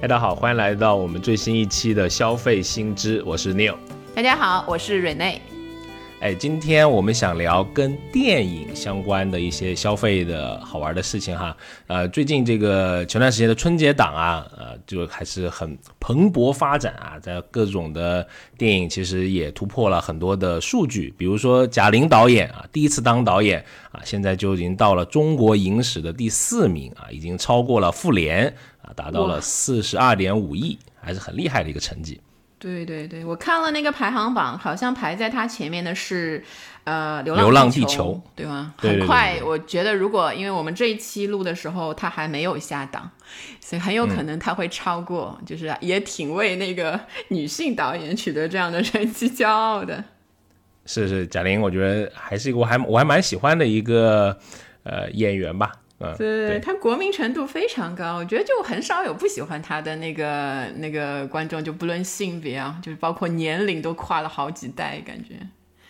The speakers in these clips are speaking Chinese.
大家好，欢迎来到我们最新一期的消费新知，我是 Neil。大家好，我是 Rene。哎，今天我们想聊跟电影相关的一些消费的好玩的事情哈。呃，最近这个前段时间的春节档啊，呃，就还是很蓬勃发展啊，在各种的电影其实也突破了很多的数据，比如说贾玲导演啊，第一次当导演啊，现在就已经到了中国影史的第四名啊，已经超过了《复联》啊，达到了四十二点五亿，还是很厉害的一个成绩。对对对，我看了那个排行榜，好像排在他前面的是，呃，流流浪地球，对吗？很快，我觉得如果因为我们这一期录的时候，他还没有下档，所以很有可能他会超过，就是也挺为那个女性导演取得这样的人气骄傲的。是是，贾玲，我觉得还是一个我还我还蛮喜欢的一个呃演员吧。对对，他国民程度非常高，我觉得就很少有不喜欢他的那个那个观众，就不论性别啊，就是包括年龄都跨了好几代，感觉。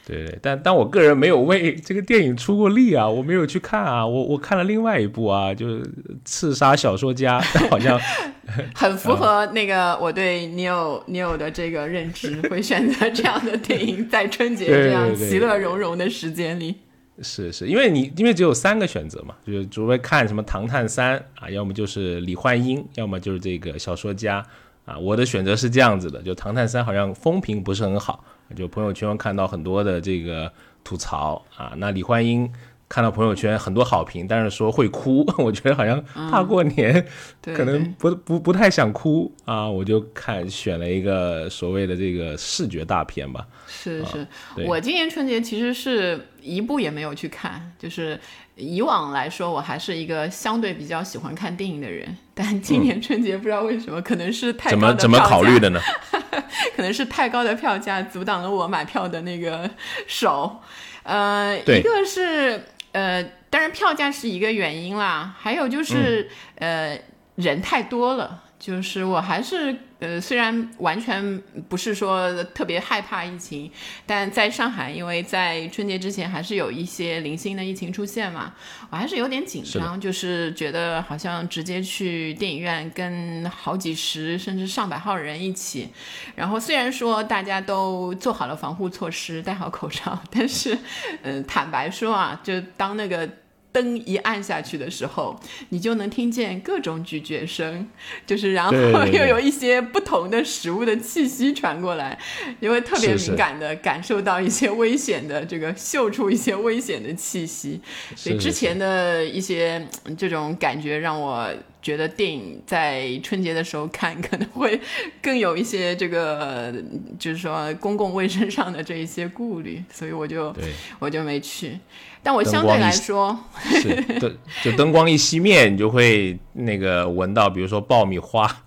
对对，但但我个人没有为这个电影出过力啊，我没有去看啊，我我看了另外一部啊，就是《刺杀小说家》，好像 很符合那个我对 Neil Neil 的这个认知，会选择这样的电影在春节这样其乐融融的时间里。是是，因为你因为只有三个选择嘛，就是除非看什么《唐探三》啊，要么就是李焕英，要么就是这个小说家啊。我的选择是这样子的，就《唐探三》好像风评不是很好，就朋友圈看到很多的这个吐槽啊。那李焕英。看到朋友圈很多好评，但是说会哭，我觉得好像大过年，可能不不不太想哭啊，我就看选了一个所谓的这个视觉大片吧。是是，我今年春节其实是一部也没有去看，就是以往来说我还是一个相对比较喜欢看电影的人，但今年春节不知道为什么，可能是太怎么怎么考虑的呢？可能是太高的票价阻挡了我买票的那个手，呃，一个是。呃，当然票价是一个原因啦，还有就是，呃，人太多了。就是我还是呃，虽然完全不是说特别害怕疫情，但在上海，因为在春节之前还是有一些零星的疫情出现嘛，我还是有点紧张，就是觉得好像直接去电影院跟好几十甚至上百号人一起，然后虽然说大家都做好了防护措施，戴好口罩，但是嗯，坦白说啊，就当那个。灯一按下去的时候，你就能听见各种咀嚼声，就是然后又有一些不同的食物的气息传过来，你会特别敏感的感受到一些危险的这个嗅出一些危险的气息。所以之前的一些这种感觉让我觉得电影在春节的时候看可能会更有一些这个就是说公共卫生上的这一些顾虑，所以我就我就没去。但我相对来说，是灯就灯光一熄灭，你就会那个闻到，比如说爆米花。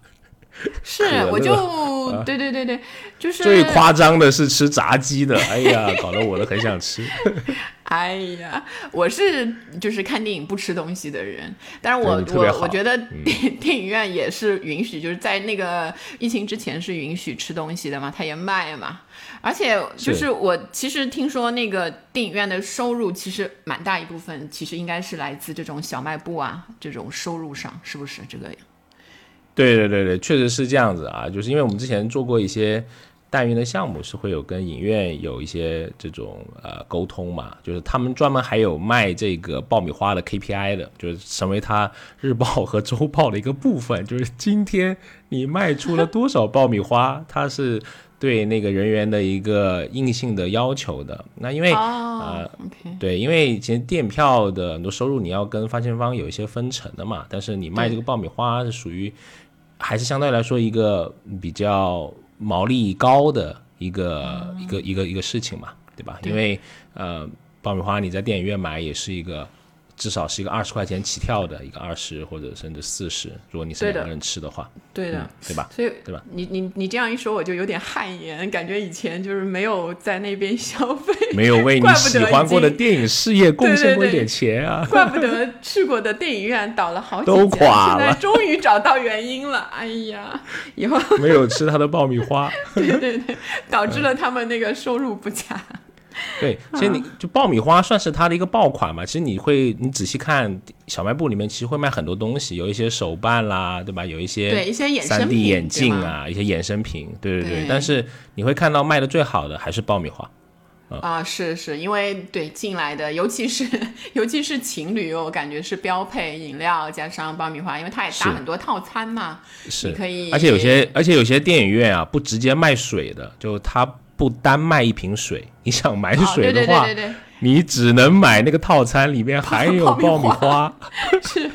是，我就对对对对，就是最夸张的是吃炸鸡的，哎呀，搞得我都很想吃。哎呀，我是就是看电影不吃东西的人，但是我我我觉得电电影院也是允许，就是在那个疫情之前是允许吃东西的嘛，他也卖嘛。而且就是我其实听说那个电影院的收入其实蛮大一部分，其实应该是来自这种小卖部啊这种收入上，是不是这个？对对对对，确实是这样子啊，就是因为我们之前做过一些代运的项目，是会有跟影院有一些这种呃沟通嘛，就是他们专门还有卖这个爆米花的 KPI 的，就是成为他日报和周报的一个部分，就是今天你卖出了多少爆米花，它是对那个人员的一个硬性的要求的。那因为呃，对，因为其实店票的很多收入你要跟发行方有一些分成的嘛，但是你卖这个爆米花是属于。还是相对来说一个比较毛利高的一个一个一个一个事情嘛，对吧？因为呃，爆米花你在电影院买也是一个。至少是一个二十块钱起跳的一个二十或者甚至四十，如果你是两个人吃的话，对的，对吧？所以对吧？你你你这样一说，我就有点汗颜，感觉以前就是没有在那边消费，没有为你 喜欢过的电影事业贡献过一点钱啊！怪不得去过的电影院倒了好几都垮了，终于找到原因了。哎呀，以后 没有吃他的爆米花，对对对，导致了他们那个收入不佳。对，其实你就爆米花算是它的一个爆款嘛。其实你会，你仔细看小卖部里面，其实会卖很多东西，有一些手办啦，对吧？有一些对一些三 D 眼镜啊，一些衍生品，对对对。但是你会看到卖的最好的还是爆米花。啊，是是，因为对进来的，尤其是尤其是情侣，我感觉是标配饮料加上爆米花，因为它也搭很多套餐嘛，是可以。而且有些而且有些电影院啊，不直接卖水的，就它不单卖一瓶水，你想买水的话，你只能买那个套餐，里面还有爆米花。是，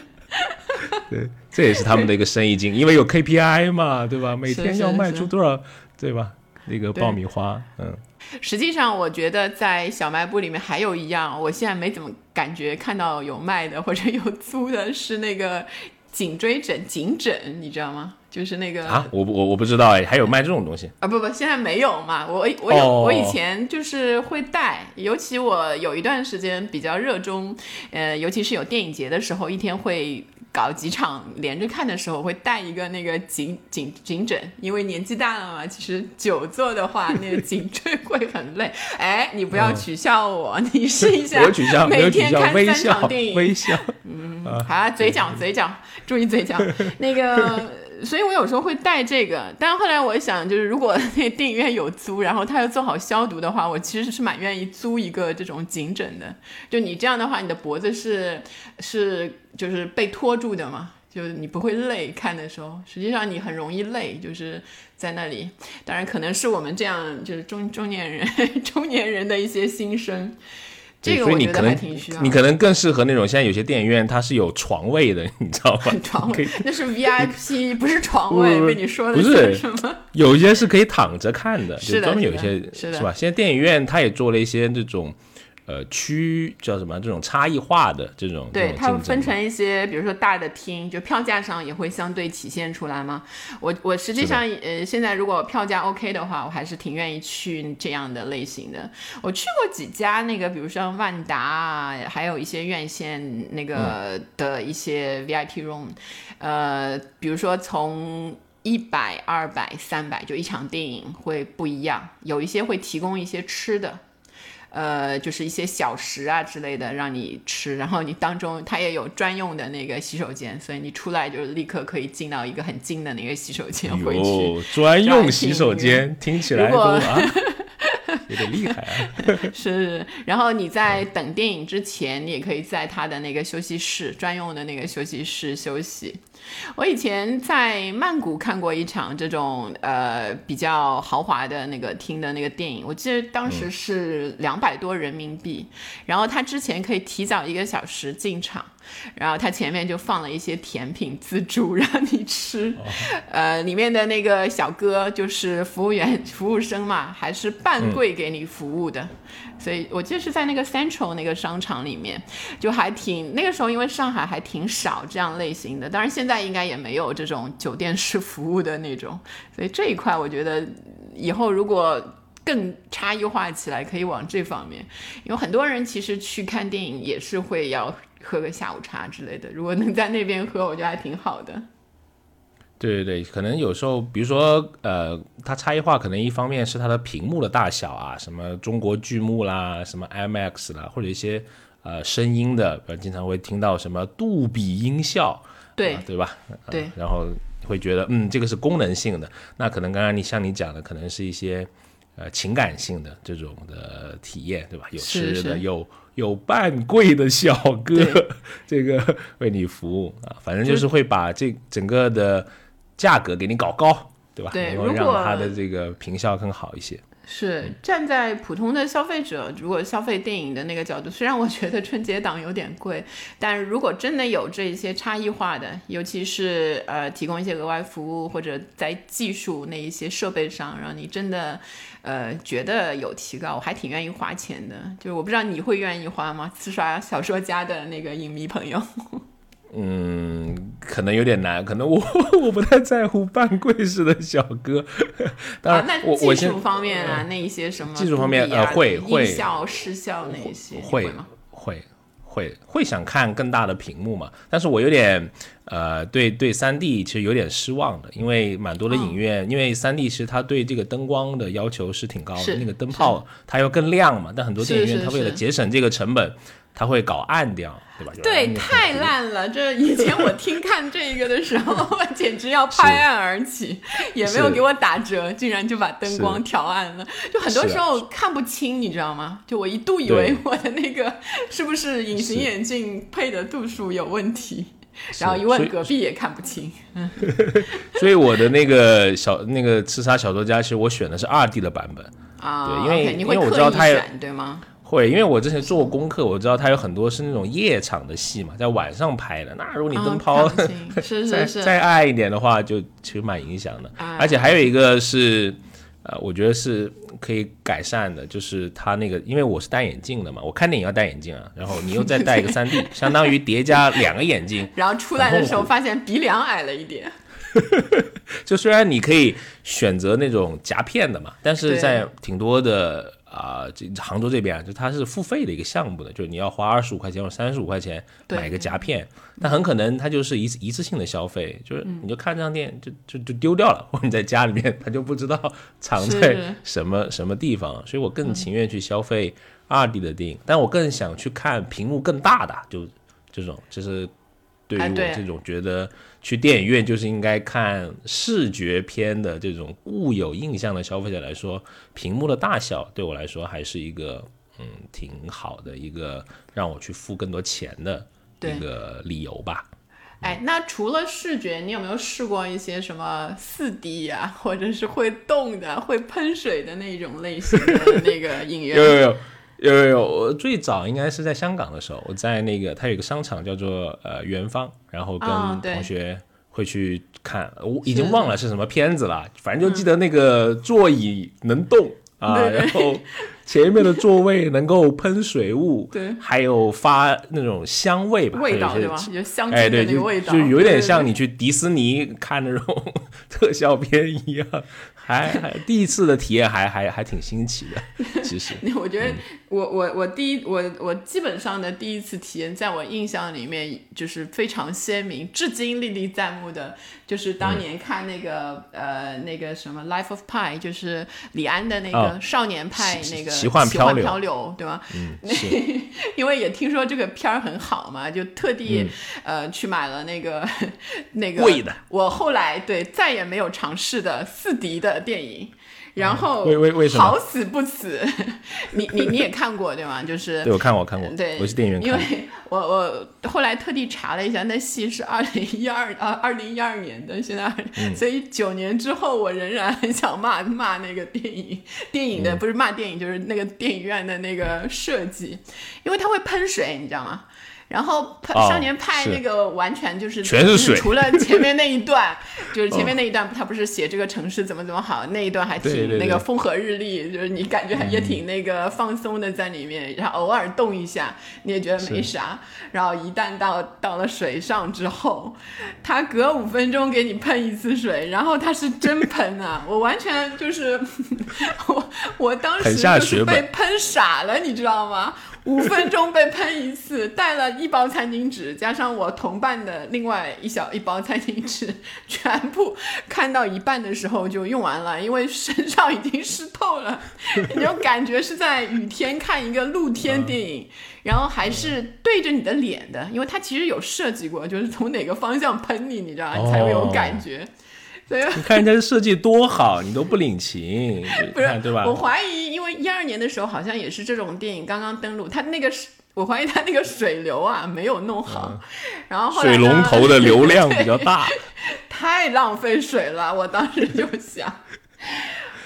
对，这也是他们的一个生意经，因为有 KPI 嘛，对吧？每天要卖出多少，对吧？那个爆米花，嗯。实际上，我觉得在小卖部里面还有一样，我现在没怎么感觉看到有卖的或者有租的，是那个颈椎枕、颈枕，你知道吗？就是那个啊，我我我不知道哎，还有卖这种东西啊？不不，现在没有嘛。我我有，我以前就是会带，尤其我有一段时间比较热衷，呃，尤其是有电影节的时候，一天会。搞几场连着看的时候，会带一个那个颈颈颈枕，因为年纪大了嘛，其实久坐的话，那个颈椎 会很累。哎，你不要取笑我，你试一下，每天看三场电影，微笑，嗯，好，嘴角嘴角，注意嘴角，那个。所以我有时候会带这个，但是后来我想，就是如果 那电影院有租，然后他又做好消毒的话，我其实是蛮愿意租一个这种颈枕的。就你这样的话，你的脖子是是就是被托住的嘛，就是你不会累看的时候。实际上你很容易累，就是在那里。当然可能是我们这样就是中中年人 中年人的一些心声。这个我觉得还挺需要。你可能更适合那种现在有些电影院它是有床位的，你知道吗？床位那是 VIP，不是床位。被你说的不是什么？有一些是可以躺着看的，就专门有一些是吧？现在电影院它也做了一些这种。呃，区叫什么？这种差异化的这种，对，它分成一些，比如说大的厅，就票价上也会相对体现出来吗？我我实际上，呃，现在如果票价 OK 的话，我还是挺愿意去这样的类型的。我去过几家那个，比如说万达啊，还有一些院线那个的一些 VIP room，呃，比如说从一百、二百、三百，就一场电影会不一样，有一些会提供一些吃的。呃，就是一些小食啊之类的让你吃，然后你当中它也有专用的那个洗手间，所以你出来就立刻可以进到一个很近的那个洗手间回去。专用洗手间听起来都啊，有点厉害啊。是，然后你在等电影之前，你也可以在他的那个休息室专用的那个休息室休息。我以前在曼谷看过一场这种呃比较豪华的那个厅的那个电影，我记得当时是两百多人民币，然后他之前可以提早一个小时进场，然后他前面就放了一些甜品自助让你吃，呃，里面的那个小哥就是服务员、服务生嘛，还是半跪给给你服务的。所以我记得是在那个 Central 那个商场里面，就还挺那个时候，因为上海还挺少这样类型的，当然现在应该也没有这种酒店式服务的那种。所以这一块我觉得以后如果更差异化起来，可以往这方面，因为很多人其实去看电影也是会要喝个下午茶之类的，如果能在那边喝，我觉得还挺好的。对对对，可能有时候，比如说，呃，它差异化可能一方面是它的屏幕的大小啊，什么中国剧目啦，什么 IMAX 啦，或者一些呃声音的，比如经常会听到什么杜比音效，对对吧？对，然后会觉得，嗯，这个是功能性的。那可能刚刚你像你讲的，可能是一些呃情感性的这种的体验，对吧？有吃的，有有半跪的小哥，这个为你服务啊，反正就是会把这整个的。价格给你搞高，对吧？对，然后让它的这个评效更好一些。是站在普通的消费者，如果消费电影的那个角度，虽然我觉得春节档有点贵，但如果真的有这些差异化的，尤其是呃提供一些额外服务，或者在技术那一些设备上，让你真的呃觉得有提高，我还挺愿意花钱的。就是我不知道你会愿意花吗？刺刷小说家的那个影迷朋友。嗯，可能有点难，可能我 我不太在乎半跪式的小哥。当然，那技术方面啊，那一些什么技术方面呃会会效失效那些会？会会会想看更大的屏幕嘛。但是我有点呃，对对，三 D 其实有点失望的，因为蛮多的影院，因为三 D 其实它对这个灯光的要求是挺高的，那个灯泡它要更亮嘛。但很多电影院它为了节省这个成本。他会搞暗掉，对吧？对，太烂了。这以前我听看这个的时候，简直要拍案而起，也没有给我打折，竟然就把灯光调暗了。就很多时候看不清，你知道吗？就我一度以为我的那个是不是隐形眼镜配的度数有问题，然后一问隔壁也看不清。嗯，所以我的那个小那个刺杀小说家，其实我选的是二 D 的版本啊，对，因为因为我知道它也对吗？会，因为我之前做过功课，我知道它有很多是那种夜场的戏嘛，在晚上拍的。那如果你灯泡 再再暗一点的话，就其实蛮影响的。而且还有一个是，呃，我觉得是可以改善的，就是它那个，因为我是戴眼镜的嘛，我看电影要戴眼镜啊，然后你又再戴一个三 D，相当于叠加两个眼镜。然后出来的时候发现鼻梁矮了一点。就虽然你可以选择那种夹片的嘛，但是在挺多的。啊，这杭州这边就它是付费的一个项目的，就是你要花二十五块钱或三十五块钱买个夹片，但很可能它就是一次一次性的消费，就是你就看这张电影就就就丢掉了，或者你在家里面它就不知道藏在什么什么地方，所以我更情愿去消费二 D 的电影，但我更想去看屏幕更大的，就这种就是。对于我这种觉得去电影院就是应该看视觉片的这种固有印象的消费者来说，屏幕的大小对我来说还是一个嗯挺好的一个让我去付更多钱的一个理由吧。哎，那除了视觉，你有没有试过一些什么四 D 呀，或者是会动的、会喷水的那种类型的那个影院？有有有。有有有，我最早应该是在香港的时候，我在那个它有一个商场叫做呃元芳，然后跟同学会去看，我已经忘了是什么片子了，反正就记得那个座椅能动啊，然后前面的座位能够喷水雾，对，还有发那种香味吧，味道对吧？哎对，就味道，就有点像你去迪士尼看那种 特效片一样。还还第一次的体验还还还挺新奇的，其实。我觉得我我我第一我我基本上的第一次体验，在我印象里面就是非常鲜明，至今历历在目的，就是当年看那个呃那个什么《Life of Pi》，就是李安的那个少年派那个奇幻漂流，对吗？嗯，因为也听说这个片儿很好嘛，就特地呃去买了那个 那个贵的。我后来对再也没有尝试的四 D 的。电影，然后为为为什么好死不死？你你你也看过对吗？就是对我看我看过，对，我是电影院看。因为我我后来特地查了一下，那戏是二零一二啊二零一二年的，现在所以九年之后，我仍然很想骂骂那个电影电影的不是骂电影，就是那个电影院的那个设计，因为它会喷水，你知道吗？然后少年派那个完全就是全是水，除了前面那一段，就是前面那一段，他不是写这个城市怎么怎么好，那一段还挺那个风和日丽，就是你感觉也挺那个放松的在里面，然后偶尔动一下你也觉得没啥，然后一旦到到了水上之后，他隔五分钟给你喷一次水，然后他是真喷啊，我完全就是 我我当时就是被喷傻了，你知道吗？五分钟被喷一次，带了一包餐巾纸，加上我同伴的另外一小一包餐巾纸，全部看到一半的时候就用完了，因为身上已经湿透了，你就感觉是在雨天看一个露天电影，然后还是对着你的脸的，因为它其实有设计过，就是从哪个方向喷你，你知道吗？才会有感觉。你看人家的设计多好，你都不领情，不是对吧？我怀疑，因为一二年的时候好像也是这种电影刚刚登陆，它那个是，我怀疑它那个水流啊没有弄好，然后水龙头的 流量比较大，太浪费水了。我当时就想，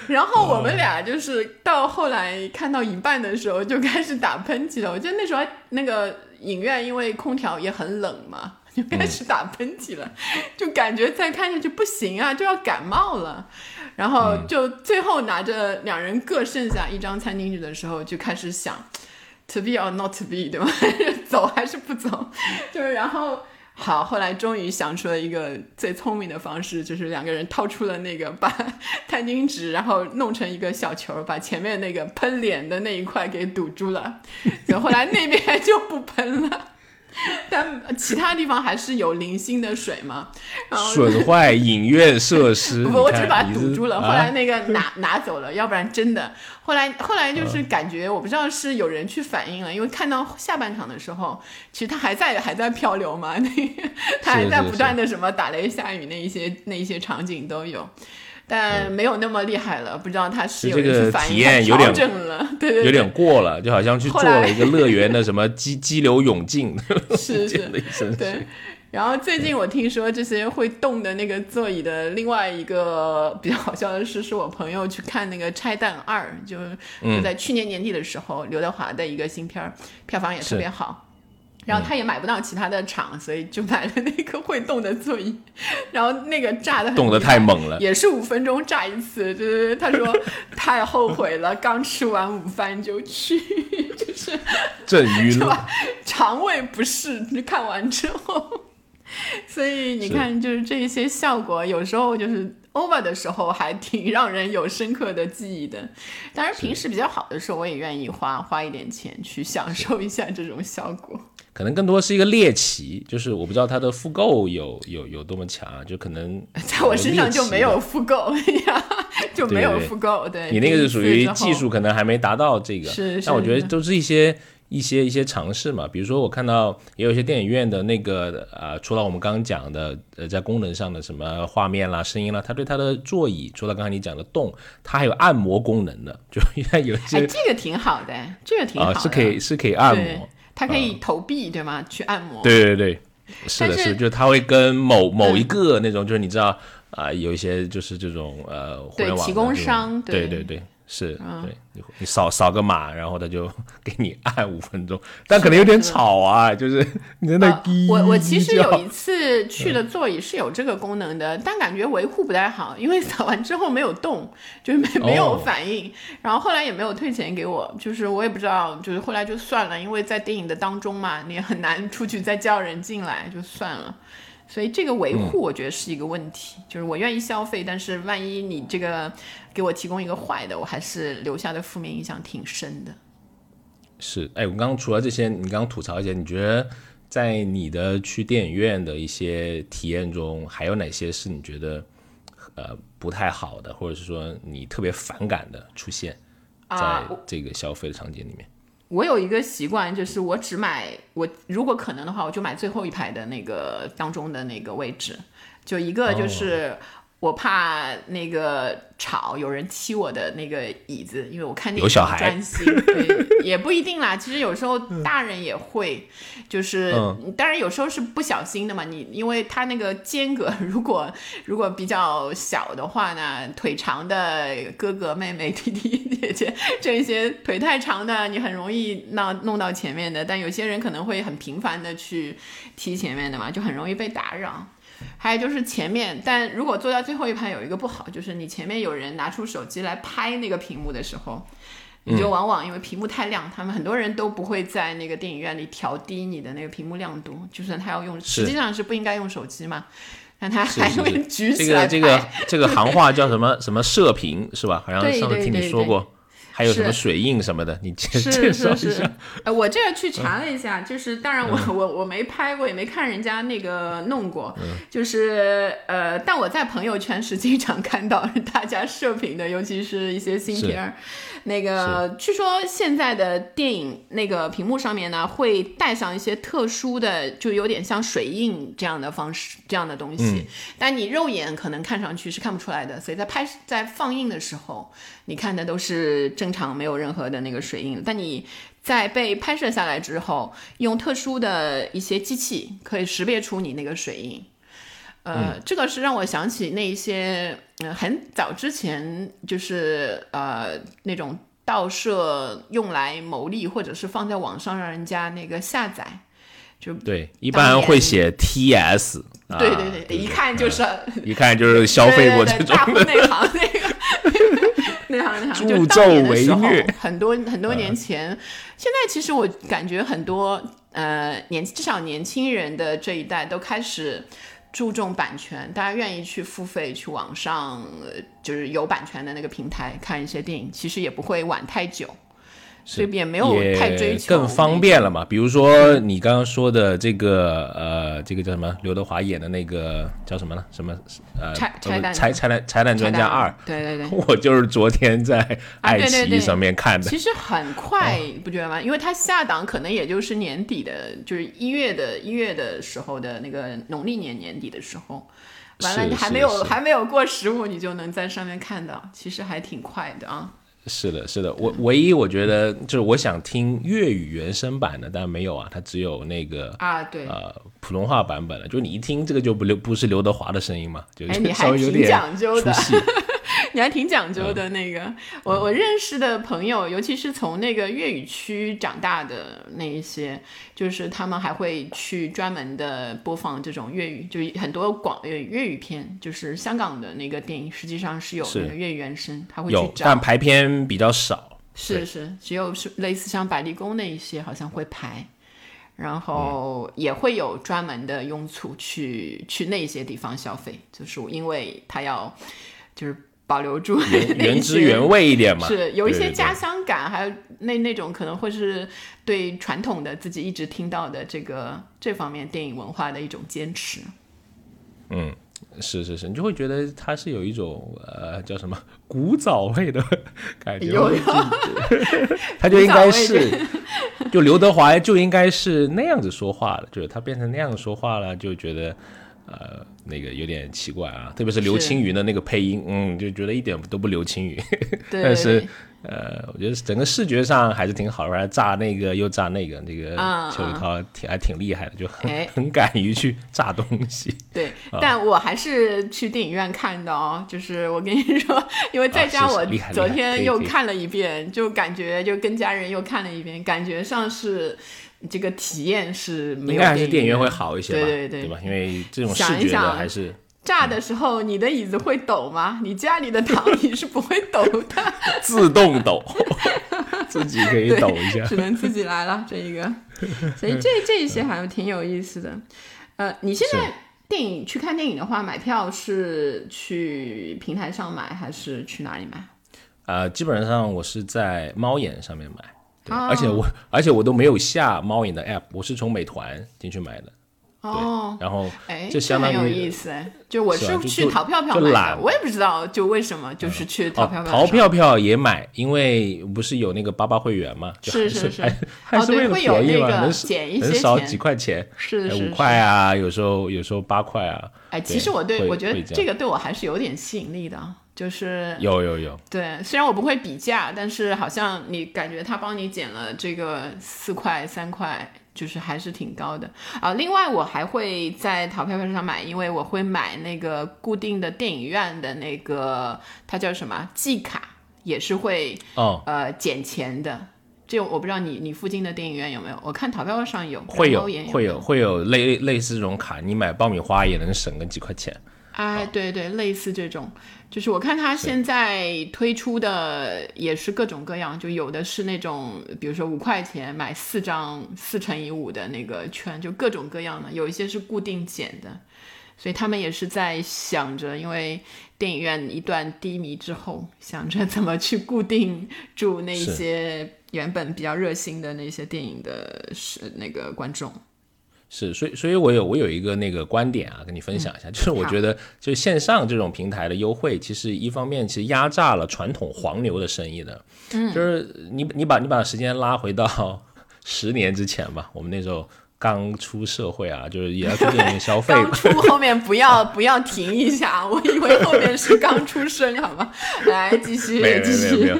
然后我们俩就是到后来看到一半的时候就开始打喷嚏了。我记得那时候那个影院因为空调也很冷嘛。就开始打喷嚏了，就感觉再看下去不行啊，就要感冒了。然后就最后拿着两人各剩下一张餐巾纸的时候，就开始想，to be or not to be，对吧？走还是不走？就是然后好，后来终于想出了一个最聪明的方式，就是两个人掏出了那个把餐巾纸，然后弄成一个小球，把前面那个喷脸的那一块给堵住了，就后来那边就不喷了。但其他地方还是有零星的水嘛，损坏影院设施。不，我只把它堵住了。后来那个拿拿走了，要不然真的。后来后来就是感觉，我不知道是有人去反映了，因为看到下半场的时候，其实它还在还在漂流嘛，那它还在不断的什么打雷下雨那一些那一些场景都有。但没有那么厉害了，不知道他是这个体验有点了，对对，有点过了，就好像去做了一个乐园的什么激激流勇进，是 是，对。然后最近我听说这些会动的那个座椅的另外一个比较好笑的事，是我朋友去看那个《拆弹二》，就就在去年年底的时候，刘德华的一个新片儿，票房也特别好。然后他也买不到其他的场，所以就买了那个会动的座椅。然后那个炸的动的太猛了，也是五分钟炸一次。就是他说太后悔了，刚吃完午饭就去，就是震晕了，肠胃不适。看完之后，所以你看，就是这一些效果，有时候就是 over 的时候，还挺让人有深刻的记忆的。当然，平时比较好的时候，我也愿意花花一点钱去享受一下这种效果。可能更多是一个猎奇，就是我不知道它的复购有有有多么强，就可能 在我身上就没有复购呀，就没有复购。对你那个是属于技术可能还没达到这个，是，但我觉得都是一些一些一些尝试嘛。比如说我看到也有一些电影院的那个呃，除了我们刚刚讲的呃，在功能上的什么画面啦、声音啦，它对它的座椅，除了刚才你讲的动，它还有按摩功能的，就应 该有些。哎，这个挺好的，这个挺好，是可以是可以按摩。它可以投币对吗？去按摩。对对对，是的，是，就是它会跟某某一个那种，就是你知道啊，有一些就是这种呃，互联网提供商，对对对。是对，你你扫扫个码，然后他就 给你按五分钟，但可能有点吵啊，就是你在那我我其实有一次去的座椅是有这个功能的，但感觉维护不太好，因为扫完之后没有动，就是没没有反应，然后后来也没有退钱给我，就是我也不知道，就是后来就算了，因为在电影的当中嘛，你也很难出去再叫人进来，就算了。所以这个维护我觉得是一个问题，就是我愿意消费，但是万一你这个给我提供一个坏的，我还是留下的负面影响挺深的。是，哎，我刚刚除了这些，你刚刚吐槽一些，你觉得在你的去电影院的一些体验中，还有哪些是你觉得呃不太好的，或者是说你特别反感的出现在这个消费的场景里面？我有一个习惯，就是我只买我如果可能的话，我就买最后一排的那个当中的那个位置，就一个就是我怕那个。吵，有人踢我的那个椅子，因为我看电影专心。对，也不一定啦。其实有时候大人也会，就是当然有时候是不小心的嘛。你因为他那个间隔，如果如果比较小的话呢，腿长的哥哥妹妹、弟弟姐姐这些腿太长的，你很容易闹弄到前面的。但有些人可能会很频繁的去踢前面的嘛，就很容易被打扰。还有就是前面，但如果坐到最后一排有一个不好，就是你前面有人拿出手机来拍那个屏幕的时候，你就往往因为屏幕太亮，他们很多人都不会在那个电影院里调低你的那个屏幕亮度，就算他要用，实际上是不应该用手机嘛，但他还会举起来这个这个这个行话叫什么？什么射频是吧？好像上次听你说过。还有什么水印什么的？你介绍一下。呃，我这个去查了一下，就是当然我 我我没拍过，也没看人家那个弄过，就是呃，但我在朋友圈是经常看到大家 射频的，尤其是一些新片儿。那个据说现在的电影那个屏幕上面呢，会带上一些特殊的，就有点像水印这样的方式，这样的东西。但你肉眼可能看上去是看不出来的，所以在拍在放映的时候，你看的都是正常，没有任何的那个水印。但你在被拍摄下来之后，用特殊的一些机器可以识别出你那个水印。呃，这个是让我想起那一些，呃，很早之前就是呃那种盗摄用来牟利，或者是放在网上让人家那个下载，就对，一般会写 T S，对对对，一看就是一看就是消费过这种 内行那个那行那行，就助纣为虐，很多很多年前，现在其实我感觉很多。呃年至少年轻人的这一代都开始注重版权，大家愿意去付费去网上呃就是有版权的那个平台看一些电影，其实也不会晚太久。所以也没有太追求，更方便了嘛。比如说你刚刚说的这个，呃，这个叫什么？刘德华演的那个叫什么呢？什么？呃，拆拆弹拆拆弹拆弹专家二。对对对，我就是昨天在爱奇艺上面看的。其实很快，不觉得吗？因为它下档可能也就是年底的，就是一月的一月的时候的那个农历年年底的时候，完了你还没有还没有过十五，你就能在上面看到，其实还挺快的啊。是的，是的，我唯一我觉得就是我想听粤语原声版的，但没有啊，它只有那个啊，对，呃，普通话版本了。就你一听这个就不刘不是刘德华的声音嘛，就 稍微有点出戏。你还挺讲究的，那个。我我认识的朋友，尤其是从那个粤语区长大的那一些，就是他们还会去专门的播放这种粤语，就是很多广粤粤语片，就是香港的那个电影，实际上是有那个粤语原声，他会去找，但排片比较少，是是，只有是类似像百丽宫那一些好像会排，然后也会有专门的拥簇去去那些地方消费，就是因为他要就是。保留住原 汁原味一点嘛，是有一些家乡感，还有那那种可能会是对传统的自己一直听到的这个这方面电影文化的一种坚持。嗯，是是是，你就会觉得它是有一种呃叫什么古早味的感觉，有他 就应该是 就刘德华就应该是那样子说话了，就是他变成那样说话了，就觉得。呃，那个有点奇怪啊，特别是刘青云的那个配音，嗯，就觉得一点都不刘青云。但是，呃，我觉得整个视觉上还是挺好的，还炸那个又炸那个，那个邱宇涛挺还挺厉害的，就很 很敢于去炸东西。对，但我还是去电影院看的哦。就是我跟你说，因为在家我 昨天又看了一遍，就感觉就跟家人又看了一遍，感觉上是。这个体验是应该还是电影院会好一些吧？对对对，对吧？因为这种视觉的还是炸的时候，你的椅子会抖吗？你家里的躺椅是不会抖的，自动抖，自己可以抖一下，只能自己来了这一个。所以这这一些好像挺有意思的。呃，你现在电影去看电影的话，买票是去平台上买还是去哪里买？呃，基本上我是在猫眼上面买。而且我，而且我都没有下猫眼的 app，我是从美团进去买的。哦，然后哎，这相当于有意思哎，就我是去淘票票买的，我也不知道就为什么就是去淘票票。淘票票也买，因为不是有那个八八会员嘛，是是是，还是 为了便宜嘛，能减一些少几块钱，是是五块啊，有时候有时候八块啊。哎，其实我对我觉得这个对我还是有点吸引力的。就是有有有，对，虽然我不会比价，但是好像你感觉他帮你减了这个四块三块，就是还是挺高的啊。另外，我还会在淘票票上买，因为我会买那个固定的电影院的那个，它叫什么季卡，也是会哦呃减钱的。这我不知道你你附近的电影院有没有？我看淘票上有，会有会有会有类类似这种卡，你买爆米花也能省个几块钱。哎，对对，类似这种。就是我看他现在推出的也是各种各样，就有的是那种，比如说五块钱买四张四乘以五的那个券，就各种各样的，有一些是固定减的，所以他们也是在想着，因为电影院一段低迷之后，想着怎么去固定 住那些原本比较热心的那些电影的是那个观众。是，所以，所以我有我有一个那个观点啊，跟你分享一下，就是我觉得，就是线上这种平台的优惠，其实一方面其实压榨了传统黄牛的生意的，嗯，就是你你把你把时间拉回到 十年之前吧，我们那时候。刚出社会啊，就是也要去电影院消费。刚出后面不要 不要停一下，我以为后面是刚出生，好吗？来继续没有。没有没有，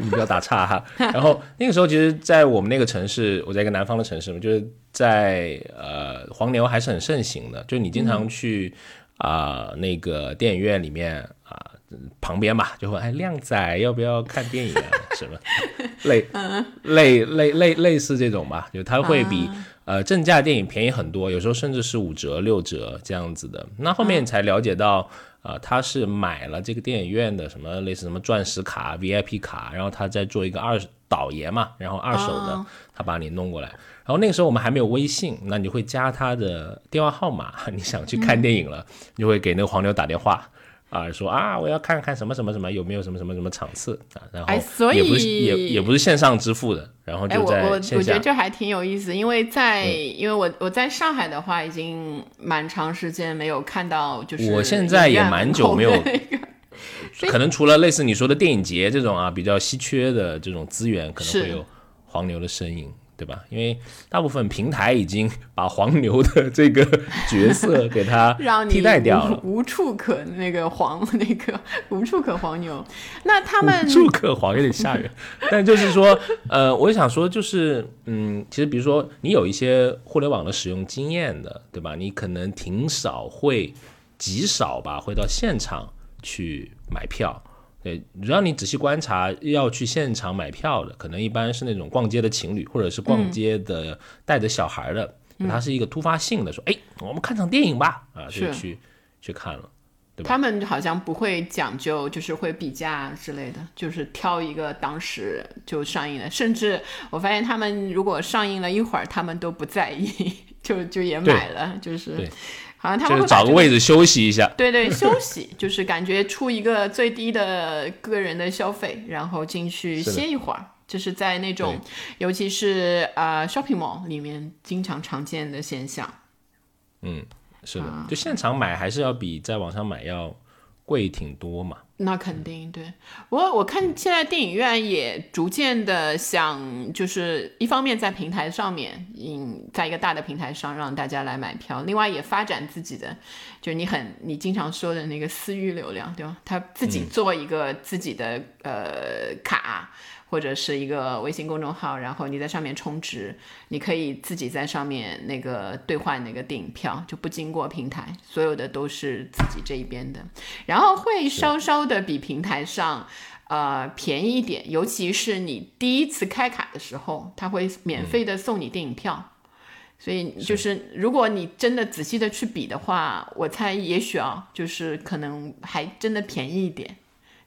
你不要打岔哈。然后那个时候，其实，在我们那个城市，我在一个南方的城市嘛，就是在呃黄牛还是很盛行的，就你经常去啊那个电影院里面啊旁边吧，就会哎靓仔要不要看电影啊什么类类类类类似这种吧，就他会比。呃，正价电影便宜很多，有时候甚至是五折、六折这样子的。那后面才了解到，呃，他是买了这个电影院的什么类似什么钻石卡、VIP 卡，然后他再做一个二导爷嘛，然后二手的他把你弄过来。然后那个时候我们还没有微信，那你会加他的电话号码，你想去看电影了，你会给那个黄牛打电话。啊，说啊，我要看看什么什么什么，有没有什么什么什么场次啊？然后也不是也也不是线上支付的，然后就在我我我觉得这还挺有意思，因为在因为我我在上海的话，已经蛮长时间没有看到，就是我现在也蛮久没有，可能除了类似你说的电影节这种啊比较稀缺的这种资源，可能会有黄牛的身影。对吧？因为大部分平台已经把黄牛的 这个角色给它 替代掉了，无处可那个黄 那个无处可黄牛。那他们无处可黄有点吓人，但就是说，呃，我想说，就是嗯，其实比如说你有一些互联网的使用经验的，对吧？你可能挺少会，极少吧，会到现场去买票。对，只要你仔细观察，要去现场买票的，可能一般是那种逛街的情侣，或者是逛街的带着小孩的，他是一个突发性的说，哎，我们看场电影吧，啊，就去去看了，对吧？他们好像不会讲究，就是会比价之类的，就是挑一个当时就上映的，甚至我发现他们如果上映了一会儿，他们都不在意，就就也买了，就是。好像他们会找个位置休息一下，对对，休息 就是感觉出一个最低的个人的消费，然后进去歇一会儿，就是在那种，尤其是呃 shopping mall 里面经常常见的现象。嗯，是的，就现场买还是要比在网上买要贵挺多嘛。那肯定对，我我看现在电影院也逐渐的想，就是一方面在平台上面，嗯，在一个大的平台上让大家来买票，另外也发展自己的，就是你很你经常说的那个私域流量，对吧？他自己做一个自己的呃卡。或者是一个微信公众号，然后你在上面充值，你可以自己在上面那个兑换那个电影票，就不经过平台，所有的都是自己这一边的，然后会稍稍的比平台上呃便宜一点，尤其是你第一次开卡的时候，他会免费的送你电影票，所以就是如果你真的仔细的去比的话，我猜也许啊，就是可能还真的便宜一点。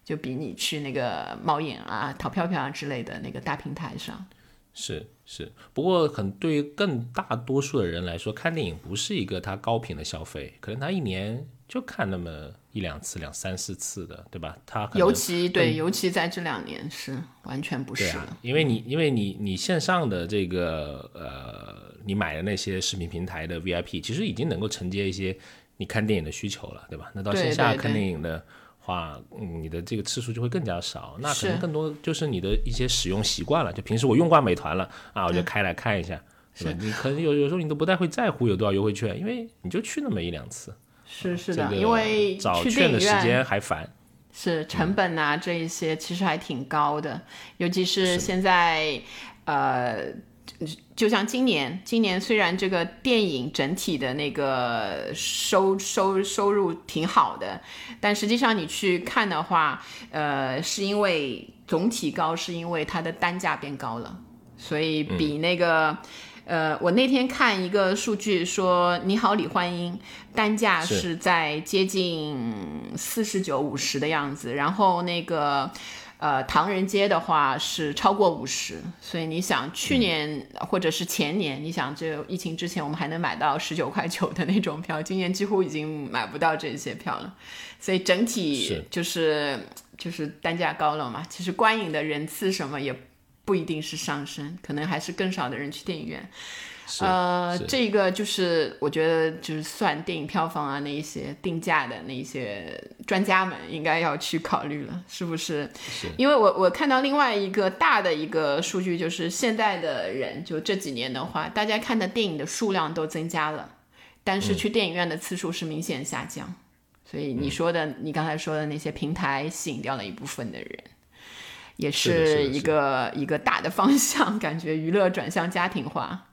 就比你去那个猫眼啊、淘票票啊之类的那个大平台上，是是。不过，很对于更大多数的人来说，看电影不是一个他高频的消费，可能他一年就看那么一两次、两三四次的，对吧？他尤其对，尤其在这两年是完全不是啊，因为你因为你你线上的这个呃，你买的那些视频平台的 VIP，其实已经能够承接一些你看电影的需求了，对吧？那到线下看电影的。话，嗯，你的这个次数就会更加少，那可能更多就是你的一些使用习惯了。就平时我用惯美团了啊，我就开来看一下，是吧？你可能有有时候你都不太会在乎有多少优惠券，因为你就去那么一两次。是是的，因为找券的时间还烦。是成本啊，这一些其实还挺高的，尤其是现在，呃。就像今年，今年虽然这个电影整体的那个收收收入挺好的，但实际上你去看的话，呃，是因为总体高，是因为它的单价变高了，所以比那个，呃，我那天看一个数据说，《你好，李焕英》单价是在接近四十九五十的样子，然后那个。呃，唐人街的话是超过五十，所以你想去年或者是前年，你想这疫情之前我们还能买到十九块九的那种票，今年几乎已经买不到这些票了，所以整体就是就是单价高了嘛。其实观影的人次什么也不一定是上升，可能还是更少的人去电影院。呃，这个就是我觉得就是算电影票房啊，那一些定价的那些专家们应该要去考虑了，是不是？是。因为我我看到另外一个大的一个数据，就是现在的人就这几年的话，大家看的电影的数量都增加了，但是去电影院的次数是明显下降。所以你说的，你刚才说的那些平台吸引掉了一部分的人，也是一个一个大的方向，感觉娱乐转向家庭化。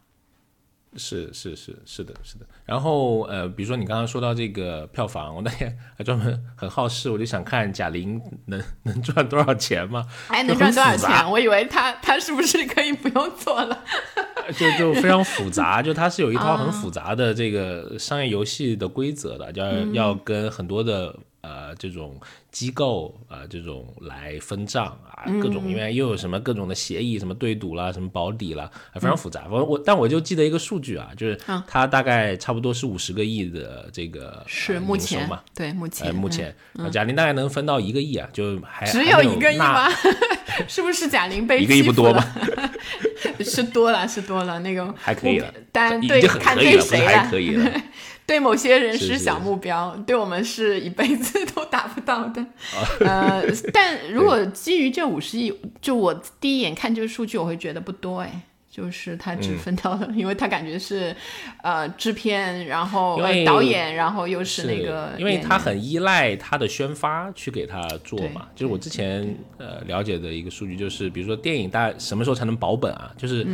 是是是是的，是的。然后呃，比如说你刚刚说到这个票房，我那天还专门很好事，我就想看贾玲能能赚多少钱嘛？还能赚多少钱？我以为他他是不是可以不用做了？就就非常复杂，就它是有一套很复杂的这个商业游戏的规则的，要要跟很多的。呃这种机构啊这种来分账啊，各种因为又有什么各种的协议，什么对赌啦，什么保底啦，非常复杂。我我但我就记得一个数据啊，就是它大概差不多是五十个亿的这个是目前嘛，对目前目前贾玲大概能分到一个亿啊，就还只有一个亿吗？是不是贾玲被一个亿不多吗？是多了，是多了，那个还可以了，但对看对谁了，还可以了。对某些人是小目标，对我们是一辈子 都达不到的。呃，但如果基于这五十亿，就我第一眼看这个数据，我会觉得不多哎。就是他只分到了，因为他感觉是，呃，制片，然后导演，然后又是那个，因为他很依赖他的宣发去给他做嘛。就是我之前呃了解的一个数据，就是比如说电影大什么时候才能保本啊？就是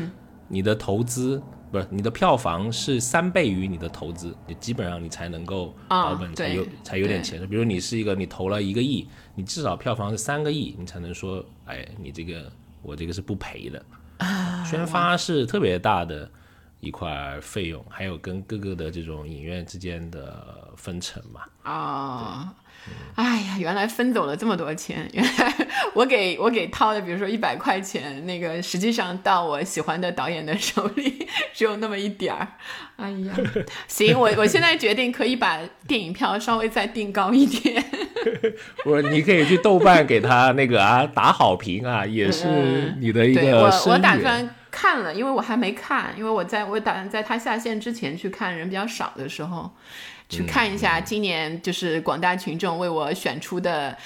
你的投资不是你的票房是三倍于你的投资，你基本上你才能够保本，才有才有点钱。比如你是一个你投了一个亿，你至少票房是三个亿，你才能说，哎，你这个我这个是不赔的。宣发是特别大的一块费用，还有跟各个的这种影院之间的分成嘛。啊，哎呀，原来分走了这么多钱，原来我给我给掏的，比如说一百块钱，那个实际上到我喜欢的导演的手里只有那么一点儿。哎呀，行，我我现在决定可以把电影票稍微再定高一点。我你可以去豆瓣给他那个啊打好评啊，也是你的一个我我打算看了，因为我还没看，因为我在我打算在他下线之前去看，人比较少的时候去看一下今年就是广大群众为我选出的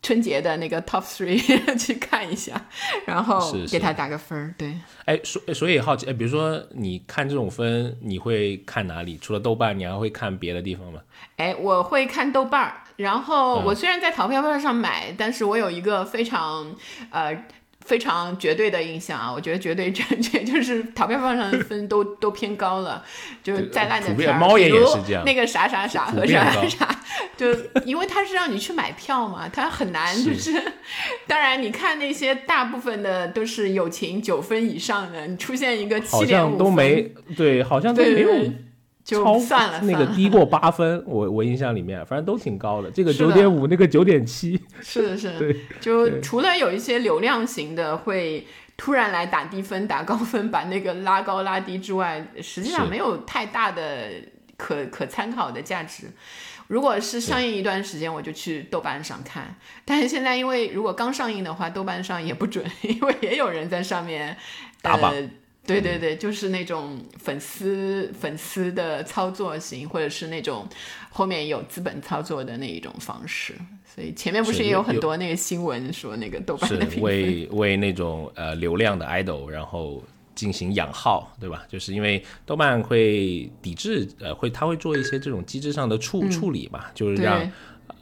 春节的那个 top three 去看一下，然后给他打个分儿。对，哎，所所以好奇，哎，比如说你看这种分，你会看哪里？除了豆瓣，你还会看别的地方吗？哎，我会看豆瓣儿。然后我虽然在淘票票上买，但是我有一个非常呃非常绝对的印象啊，我觉得绝对正 确，就是淘票票上的分都都偏高了，就是再烂的片儿，比如那个啥啥啥和啥啥啥，就因为它是让你去买票嘛，它很难，就是当然你看那些大部分的都是友情九分以上的，你出现一个七点五都没对，好像都没有。就算了，那个低过八分，我我印象里面，反正都挺高的。这个九点五，那个九点七，是的，是。对，就除了有一些流量型的会突然来打低分、打高分，把那个拉高拉低之外，实际上没有太大的可可参考的价值。如果是上映一段时间，我就去豆瓣上看。但是现在，因为如果刚上映的话，豆瓣上也不准，因为也有人在上面打榜。对对对，就是那种粉丝粉丝的操作型，或者是那种后面有资本操作的那一种方式。所以前面不是也有很多那个新闻说那个豆瓣的评为为那种呃流量的 idol 然后进行养号，对吧？就是因为豆瓣会抵制呃会他会做一些这种机制上的处处理嘛，就是让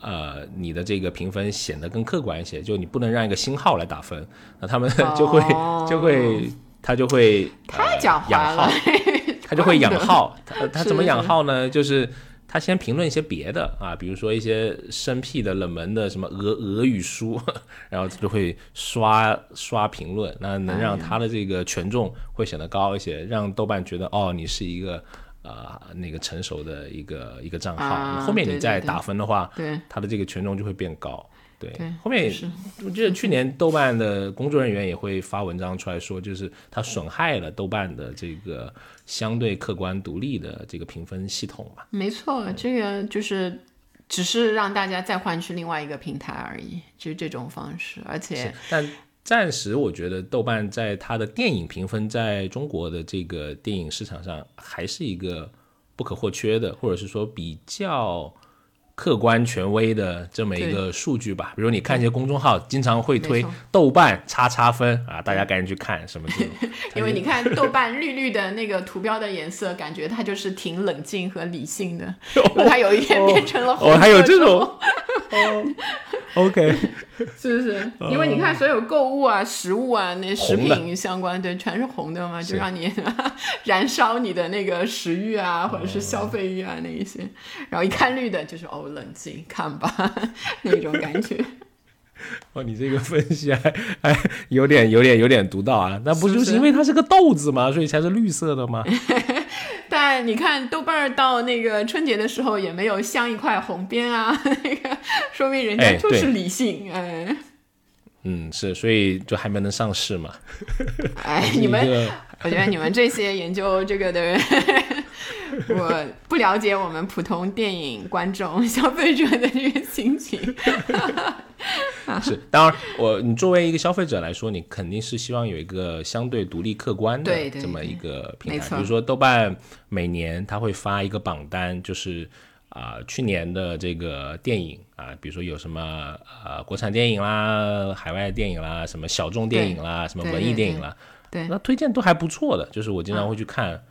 呃你的这个评分显得更客观一些，就你不能让一个新号来打分，那他们 就会就会。他就会太讲话了，他就会养号。他他怎么养号呢？就是他先评论一些别的啊，比如说一些生僻的、冷门的什么俄俄语书，然后就会刷刷评论，那能让他的这个权重会显得高一些，让豆瓣觉得哦，你是一个呃那个成熟的一个一个账号。后面你再打分的话，对他的这个权重就会变高。对，后面我记得去年豆瓣的工作人员也会发文章出来说，就是它损害了豆瓣的这个相对客观独立的这个评分系统嘛。没错，这个就是只是让大家再换去另外一个平台而已，就是这种方式。而且，但暂时我觉得豆瓣在它的电影评分在中国的这个电影市场上还是一个不可或缺的，或者是说比较。客观权威的这么一个数据吧，比如你看一些公众号，经常会推豆瓣叉叉分啊，大家赶紧去看什么这种。因为你看豆瓣绿绿的那个图标的颜色，感觉它就是挺冷静和理性的。它有一天变成了红，还有这种。OK，是不是？因为你看所有购物啊、食物啊、那食品相关，对，全是红的嘛，就让你燃烧你的那个食欲啊，或者是消费欲啊那一些。然后一看绿的，就是哦，冷静看吧，那种感觉。哦，你这个分析还还有点、有点、有点独到啊！那不就是因为它是个豆子吗？所以才是绿色的吗？但，你看豆瓣儿到那个春节的时候也没有镶一块红边啊，那个说明人家就是理性，哎。嗯，是，所以就还没能上市嘛。哎，你们，我觉得你们这些研究这个的人，我不了解我们普通电影观众、消费者的这个心情。是，当然，我你作为一个消费者来说，你肯定是希望有一个相对独立客观的这么一个平台。比如说豆瓣每年他会发一个榜单，就是啊，去年的这个电影。啊，比如说有什么呃国产电影啦、海外电影啦、什么小众电影啦、什么文艺电影啦，对，那推荐都还不错的，就是我经常会去看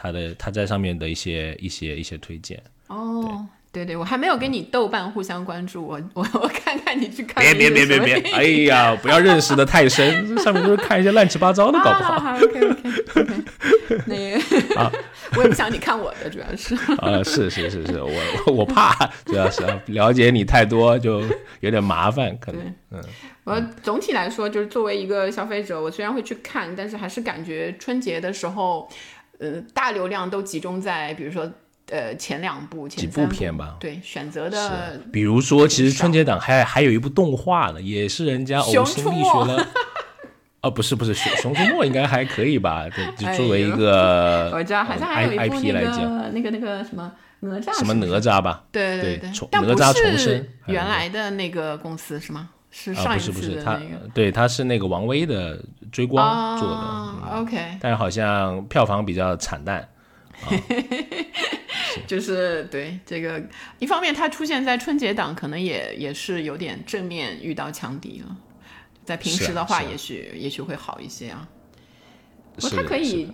他的他在上面的一些一些一些推荐。哦，对对，我还没有跟你豆瓣互相关注，我 我我看看你去看。别别别别别，哎呀，不要认识的太深，上面都是看一些乱七八糟的，搞不好。OK OK OK，那啊。我也不想你看我的，主要是啊，是是是是，我我怕，主要是了解你太多就有点麻烦，可能嗯。我总体来说，就是作为一个消费者，我虽然会去看，但是还是感觉春节的时候，呃，大流量都集中在比如说呃前两部前、几部片吧。对，选择的，比如说，其实春节档还还有一部动画呢，也是人家呕心沥血了。哦，不是不是，熊熊出没应该还可以吧？就就作为一个，我知道，好像还有一部那个那个那个什么哪吒，什么哪吒吧？对对对，但不是原来的那个公司是吗？是上一次的那个？对，他是那个王威的追光做的，OK。但是好像票房比较惨淡，就是对这个一方面，它出现在春节档，可能也也是有点正面遇到强敌了。在平时的话，也许也许会好一些啊。不，它可以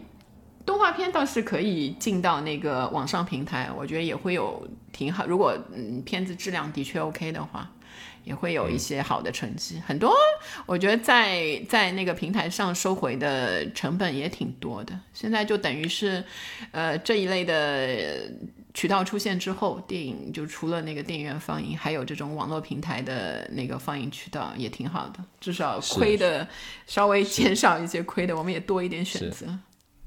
动画片倒是可以进到那个网上平台，我觉得也会有挺好。如果嗯片子质量的确 OK 的话，也会有一些好的成绩。很多我觉得在在那个平台上收回的成本也挺多的。现在就等于是呃这一类的。渠道出现之后，电影就除了那个电影院放映，还有这种网络平台的那个放映渠道也挺好的，至少亏的稍微减少一些亏的，我们也多一点选择。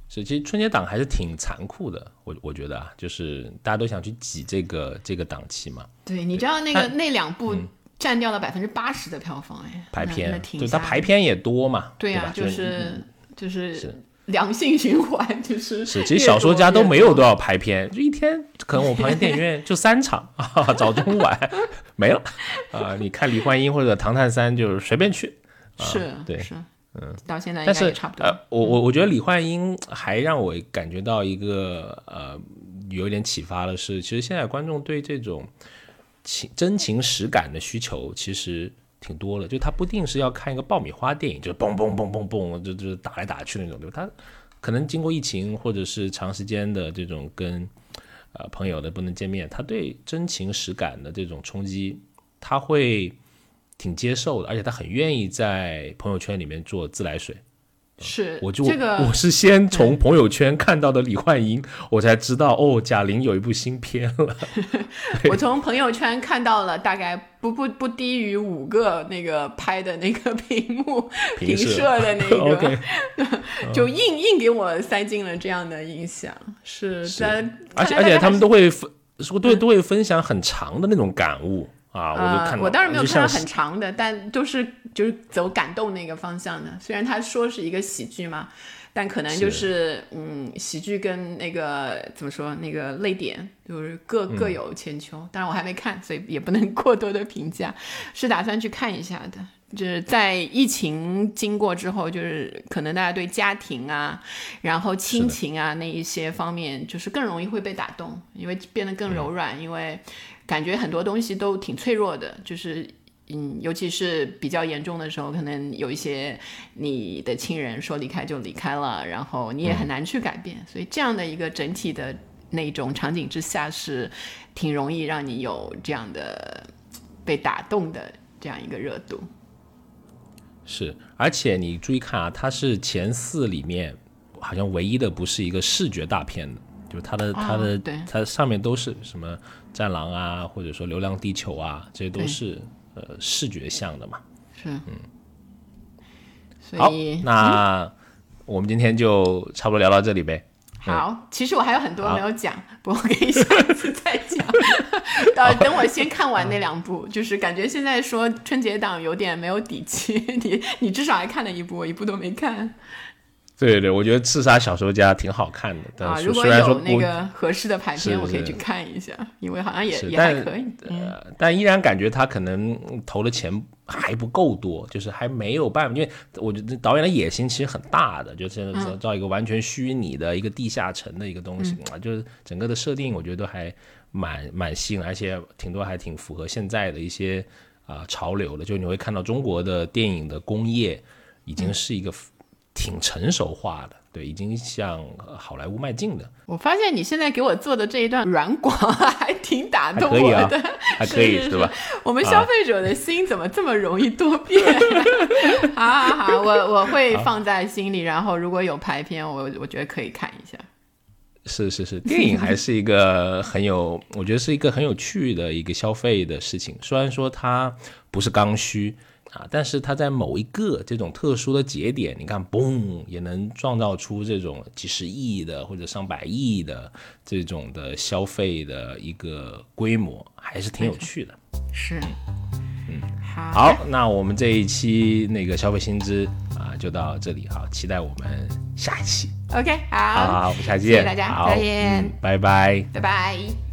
是，其实春节档还是挺残酷的，我我觉得啊，就是大家都想去挤这个这个档期嘛。对，你知道那个那两部占掉了百分之八十的票房哎，排片，就它排片也多嘛，对呀，就是就是。良性循环 就是是，其实小说家都没有多少排片，就一天可能我旁边电影院 就三场啊，早中晚没了啊。你看李焕英或者唐探三，就是随便去。是，对，是，嗯，到现在但是差不多。呃，我我我觉得李焕英还让我感觉到一个呃有点启发的是，其实现在观众对这种情真情实感的需求其实。挺多了，就他不定是要看一个爆米花电影，就是嘣嘣嘣嘣嘣，就就打来打去那种，对吧？他可能经过疫情或者是长时间的这种跟呃朋友的不能见面，他对真情实感的这种冲击，他会挺接受的，而且他很愿意在朋友圈里面做自来水。是，我就这个，我是先从朋友圈看到的李焕英，我才知道哦，贾玲有一部新片了。我从朋友圈看到了大概不不不低于五个那个拍的那个屏幕 平射的 那个，就硬硬给我塞进了这样的印象。是，在而且而且他们都会分，说都都会分享很长的那种感悟。啊，我就看，我当然没有看到很长的，但就是就是走感动那个方向的。虽然他说是一个喜剧嘛，但可能就是嗯，喜剧跟那个怎么说，那个泪点就是各各有千秋。当然我还没看，所以也不能 过多的评价。是打算去看一下的，就是在疫情经过之后，就是可能大家对家庭啊，然后亲情啊那一些方面，就是更容易会被打动，因为变得更柔软，因为。感觉很多东西都挺脆弱的，就是嗯，尤其是比较严重的时候，可能有一些你的亲人说离开就离开了，然后你也很难去改变，所以这样的一个整体的那种场景之下，是挺容易让你有这样的被打动的这样一个热度。是，而且你注意看啊，它是前四里面好像唯一的不是一个视觉大片的。就是它的它的它上面都是什么战狼啊，或者说流浪地球啊，这些都是呃视觉向的嘛。是，嗯。好，那我们今天就差不多聊到这里呗。好，其实我还有很多没有讲，不过可以下次再讲。呃，等我先看完那两部，就是感觉现在说春节档有点没有底气。你你至少还看了一部，我一部都没看。对对对，我觉得《刺杀小说家》挺好看的。啊，如果有那个合适的排片，我可以去看一下，因为好像也也还可以。呃，但依然感觉他可能投的钱还不够多，就是还没有办法。因为我觉得导演的野心其实很大的，就是造一个完全虚拟的一个地下城的一个东西啊，就是整个的设定，我觉得还蛮蛮新，而且挺多还挺符合现在的一些啊潮流的。就你会看到中国的电影的工业已经是一个。挺成熟化的，对，已经向好莱坞迈进的。我发现你现在给我做的这一段软广 还挺打动我的，还可以是吧？我们消费者的心怎么这么容易多变？好好好，我我会放在心里，然后如果有排片，我我觉得可以看一下。是是是，电影还是一个很有，我觉得是一个很有趣的一个消费的事情。虽然说它不是刚需。啊！但是它在某一个这种特殊的节点，你看，嘣，也能创造出这种几十亿的或者上百亿的这种的消费的一个规模，还是挺有趣的。是，嗯，好，那我们这一期那个消费新知啊，就到这里，好，期待我们下一期。OK，好，好，我们下期见，谢谢大家，再见，拜拜，拜拜。